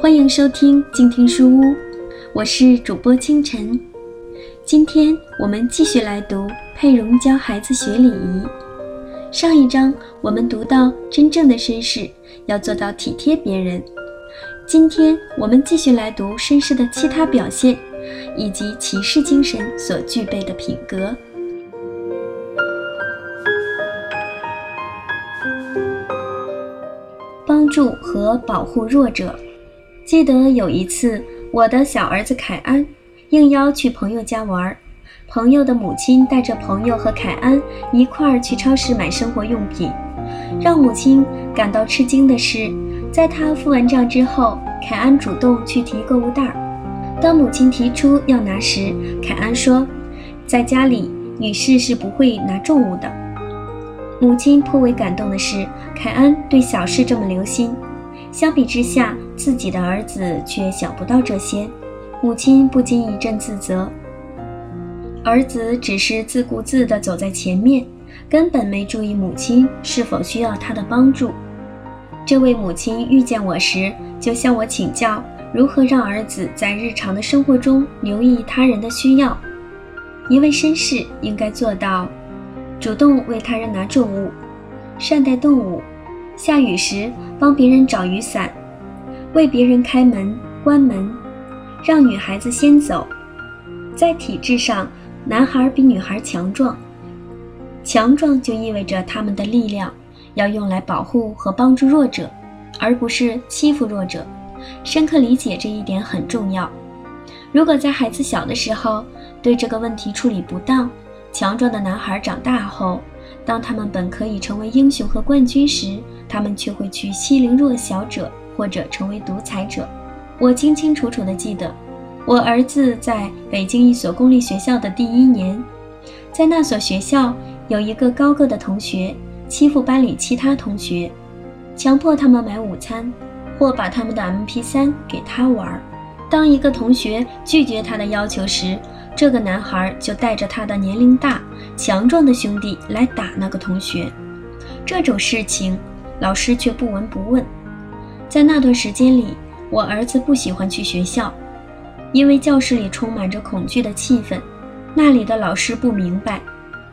欢迎收听静听书屋，我是主播清晨。今天我们继续来读佩蓉教孩子学礼仪。上一章我们读到，真正的绅士要做到体贴别人。今天我们继续来读绅士的其他表现，以及骑士精神所具备的品格。帮助和保护弱者。记得有一次，我的小儿子凯安应邀去朋友家玩，朋友的母亲带着朋友和凯安一块儿去超市买生活用品。让母亲感到吃惊的是，在他付完账之后，凯安主动去提购物袋。当母亲提出要拿时，凯安说：“在家里，女士是不会拿重物的。”母亲颇为感动的是，凯安对小事这么留心。相比之下，自己的儿子却想不到这些，母亲不禁一阵自责。儿子只是自顾自地走在前面，根本没注意母亲是否需要他的帮助。这位母亲遇见我时，就向我请教如何让儿子在日常的生活中留意他人的需要。一位绅士应该做到：主动为他人拿重物，善待动物。下雨时帮别人找雨伞，为别人开门关门，让女孩子先走。在体质上，男孩比女孩强壮，强壮就意味着他们的力量要用来保护和帮助弱者，而不是欺负弱者。深刻理解这一点很重要。如果在孩子小的时候对这个问题处理不当，强壮的男孩长大后，当他们本可以成为英雄和冠军时，他们却会去欺凌弱小者，或者成为独裁者。我清清楚楚地记得，我儿子在北京一所公立学校的第一年，在那所学校有一个高个的同学欺负班里其他同学，强迫他们买午餐，或把他们的 MP3 给他玩。当一个同学拒绝他的要求时，这个男孩就带着他的年龄大、强壮的兄弟来打那个同学。这种事情。老师却不闻不问。在那段时间里，我儿子不喜欢去学校，因为教室里充满着恐惧的气氛。那里的老师不明白，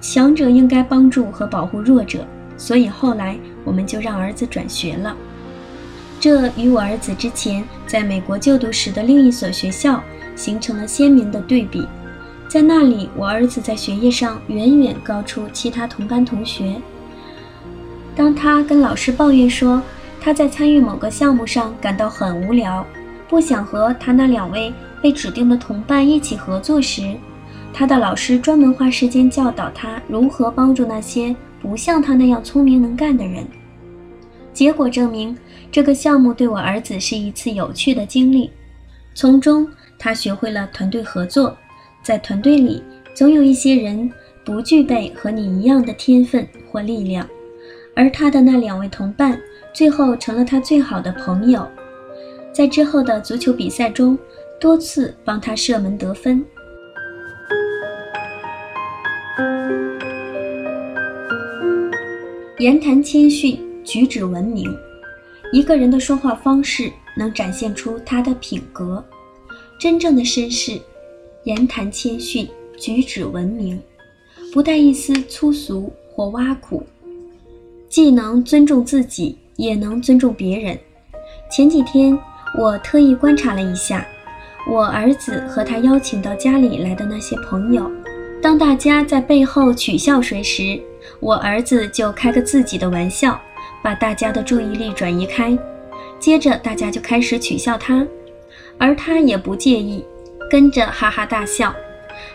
强者应该帮助和保护弱者，所以后来我们就让儿子转学了。这与我儿子之前在美国就读时的另一所学校形成了鲜明的对比。在那里，我儿子在学业上远远高出其他同班同学。当他跟老师抱怨说他在参与某个项目上感到很无聊，不想和他那两位被指定的同伴一起合作时，他的老师专门花时间教导他如何帮助那些不像他那样聪明能干的人。结果证明，这个项目对我儿子是一次有趣的经历，从中他学会了团队合作。在团队里，总有一些人不具备和你一样的天分或力量。而他的那两位同伴最后成了他最好的朋友，在之后的足球比赛中多次帮他射门得分。言谈谦逊，举止文明。一个人的说话方式能展现出他的品格。真正的绅士，言谈谦逊，举止文明，不带一丝粗俗或挖苦。既能尊重自己，也能尊重别人。前几天我特意观察了一下，我儿子和他邀请到家里来的那些朋友，当大家在背后取笑谁时，我儿子就开个自己的玩笑，把大家的注意力转移开，接着大家就开始取笑他，而他也不介意，跟着哈哈大笑。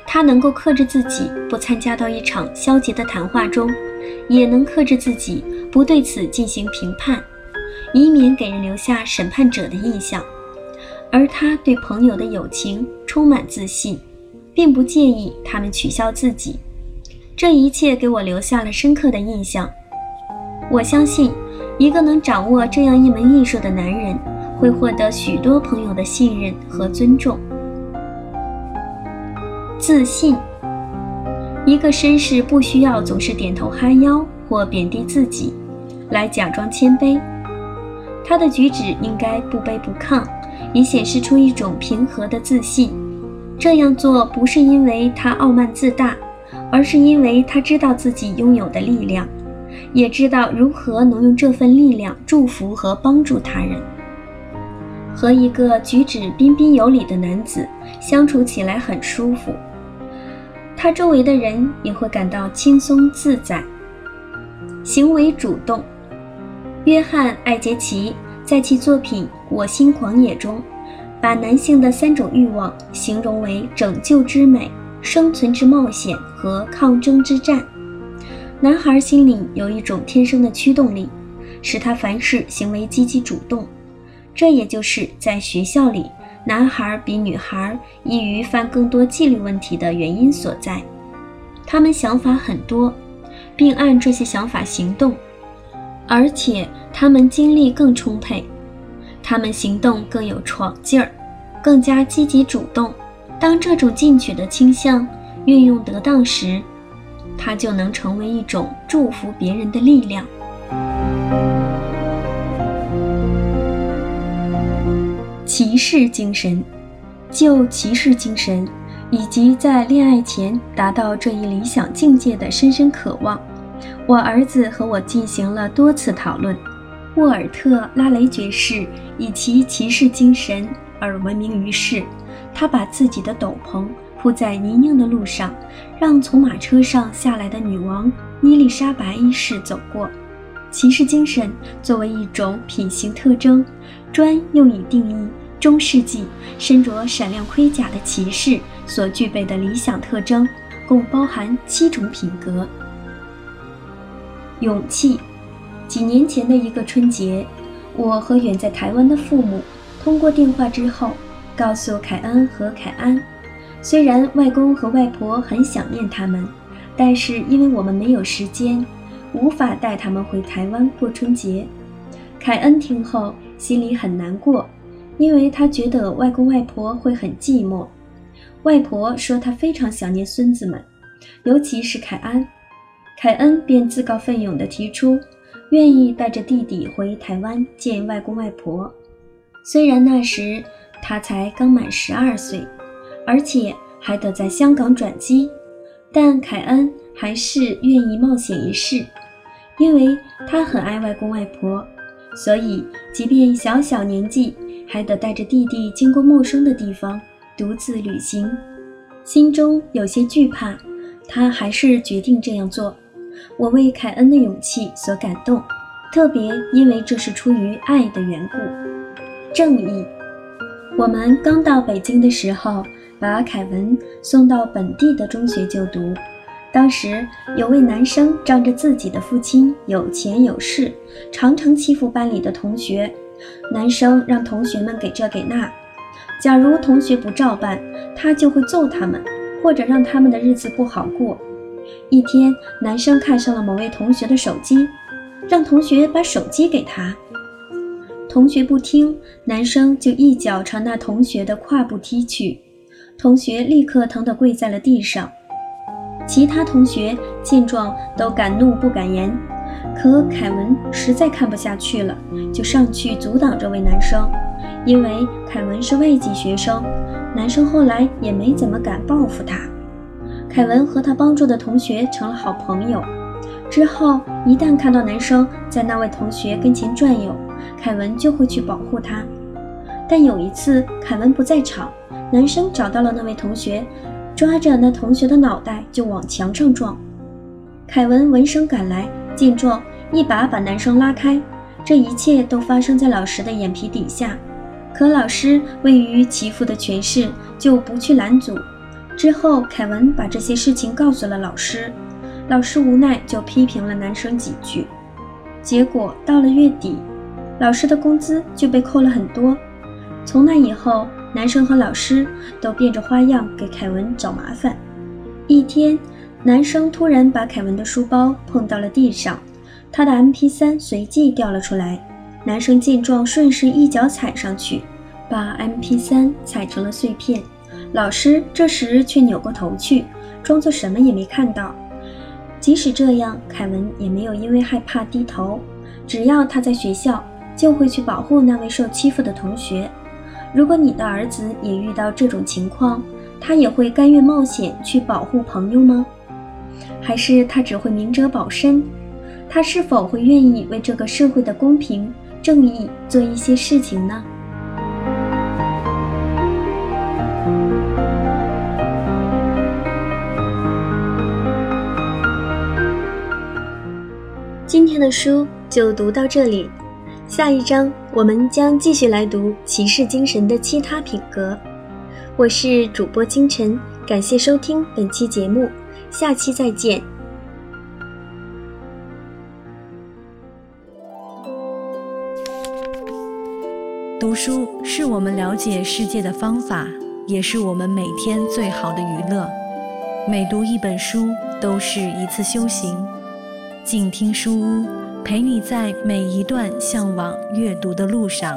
他能够克制自己，不参加到一场消极的谈话中。也能克制自己，不对此进行评判，以免给人留下审判者的印象。而他对朋友的友情充满自信，并不介意他们取笑自己。这一切给我留下了深刻的印象。我相信，一个能掌握这样一门艺术的男人，会获得许多朋友的信任和尊重。自信。一个绅士不需要总是点头哈腰或贬低自己，来假装谦卑。他的举止应该不卑不亢，以显示出一种平和的自信。这样做不是因为他傲慢自大，而是因为他知道自己拥有的力量，也知道如何能用这份力量祝福和帮助他人。和一个举止彬彬有礼的男子相处起来很舒服，他周围的人也会感到轻松自在。行为主动，约翰·艾杰奇在其作品《我心狂野》中，把男性的三种欲望形容为拯救之美、生存之冒险和抗争之战。男孩心里有一种天生的驱动力，使他凡事行为积极主动。这也就是在学校里，男孩比女孩易于犯更多纪律问题的原因所在。他们想法很多，并按这些想法行动，而且他们精力更充沛，他们行动更有闯劲儿，更加积极主动。当这种进取的倾向运用得当时，它就能成为一种祝福别人的力量。士精神，就骑士精神以及在恋爱前达到这一理想境界的深深渴望，我儿子和我进行了多次讨论。沃尔特·拉雷爵士以其骑士精神而闻名于世。他把自己的斗篷铺在泥泞的路上，让从马车上下来的女王伊丽莎白一世走过。骑士精神作为一种品行特征，专用以定义。中世纪身着闪亮盔甲的骑士所具备的理想特征，共包含七种品格。勇气。几年前的一个春节，我和远在台湾的父母通过电话之后，告诉凯恩和凯安，虽然外公和外婆很想念他们，但是因为我们没有时间，无法带他们回台湾过春节。凯恩听后心里很难过。因为他觉得外公外婆会很寂寞，外婆说她非常想念孙子们，尤其是凯安。凯恩便自告奋勇地提出，愿意带着弟弟回台湾见外公外婆。虽然那时他才刚满十二岁，而且还得在香港转机，但凯恩还是愿意冒险一试，因为他很爱外公外婆，所以即便小小年纪。还得带着弟弟经过陌生的地方，独自旅行，心中有些惧怕，他还是决定这样做。我为凯恩的勇气所感动，特别因为这是出于爱的缘故。正义。我们刚到北京的时候，把凯文送到本地的中学就读。当时有位男生仗着自己的父亲有钱有势，常常欺负班里的同学。男生让同学们给这给那，假如同学不照办，他就会揍他们，或者让他们的日子不好过。一天，男生看上了某位同学的手机，让同学把手机给他。同学不听，男生就一脚朝那同学的胯部踢去，同学立刻疼得跪在了地上。其他同学见状都敢怒不敢言。可凯文实在看不下去了，就上去阻挡这位男生。因为凯文是外籍学生，男生后来也没怎么敢报复他。凯文和他帮助的同学成了好朋友。之后，一旦看到男生在那位同学跟前转悠，凯文就会去保护他。但有一次，凯文不在场，男生找到了那位同学，抓着那同学的脑袋就往墙上撞。凯文闻声赶来。见状，一把把男生拉开。这一切都发生在老师的眼皮底下，可老师位于其父的权势，就不去拦阻。之后，凯文把这些事情告诉了老师，老师无奈就批评了男生几句。结果到了月底，老师的工资就被扣了很多。从那以后，男生和老师都变着花样给凯文找麻烦。一天。男生突然把凯文的书包碰到了地上，他的 MP3 随即掉了出来。男生见状，顺势一脚踩上去，把 MP3 踩成了碎片。老师这时却扭过头去，装作什么也没看到。即使这样，凯文也没有因为害怕低头。只要他在学校，就会去保护那位受欺负的同学。如果你的儿子也遇到这种情况，他也会甘愿冒险去保护朋友吗？还是他只会明哲保身？他是否会愿意为这个社会的公平正义做一些事情呢？今天的书就读到这里，下一章我们将继续来读骑士精神的其他品格。我是主播清晨，感谢收听本期节目，下期再见。读书是我们了解世界的方法，也是我们每天最好的娱乐。每读一本书，都是一次修行。静听书屋，陪你在每一段向往阅读的路上。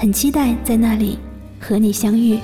很期待在那里和你相遇。